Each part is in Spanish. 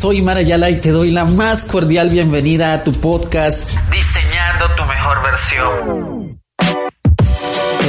Soy Marayala y te doy la más cordial bienvenida a tu podcast Diseñando tu mejor versión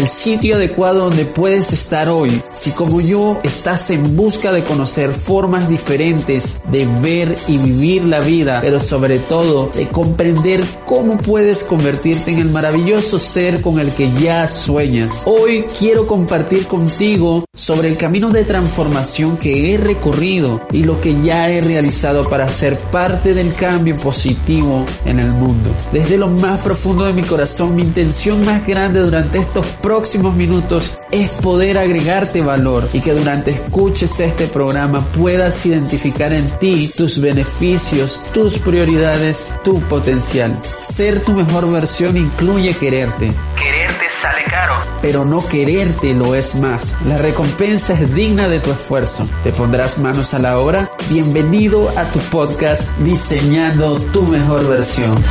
el sitio adecuado donde puedes estar hoy. Si como yo estás en busca de conocer formas diferentes de ver y vivir la vida, pero sobre todo de comprender cómo puedes convertirte en el maravilloso ser con el que ya sueñas. Hoy quiero compartir contigo sobre el camino de transformación que he recorrido y lo que ya he realizado para ser parte del cambio positivo en el mundo. Desde lo más profundo de mi corazón, mi intención más grande durante estos próximos minutos es poder agregarte valor y que durante escuches este programa puedas identificar en ti tus beneficios, tus prioridades, tu potencial. Ser tu mejor versión incluye quererte. Quererte sale caro. Pero no quererte lo es más. La recompensa es digna de tu esfuerzo. ¿Te pondrás manos a la obra? Bienvenido a tu podcast Diseñando tu mejor versión.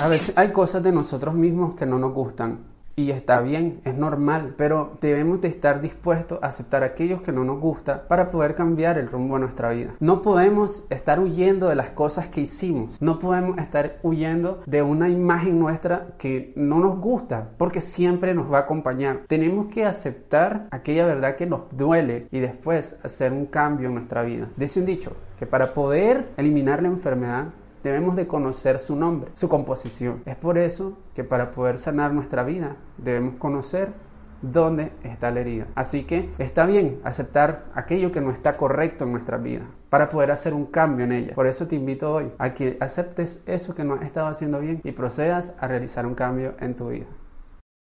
A veces hay cosas de nosotros mismos que no nos gustan y está bien, es normal, pero debemos de estar dispuestos a aceptar aquellos que no nos gusta para poder cambiar el rumbo de nuestra vida. No podemos estar huyendo de las cosas que hicimos, no podemos estar huyendo de una imagen nuestra que no nos gusta, porque siempre nos va a acompañar. Tenemos que aceptar aquella verdad que nos duele y después hacer un cambio en nuestra vida. Dice un dicho que para poder eliminar la enfermedad debemos de conocer su nombre, su composición. Es por eso que para poder sanar nuestra vida debemos conocer dónde está la herida. Así que está bien aceptar aquello que no está correcto en nuestra vida para poder hacer un cambio en ella. Por eso te invito hoy a que aceptes eso que no has estado haciendo bien y procedas a realizar un cambio en tu vida.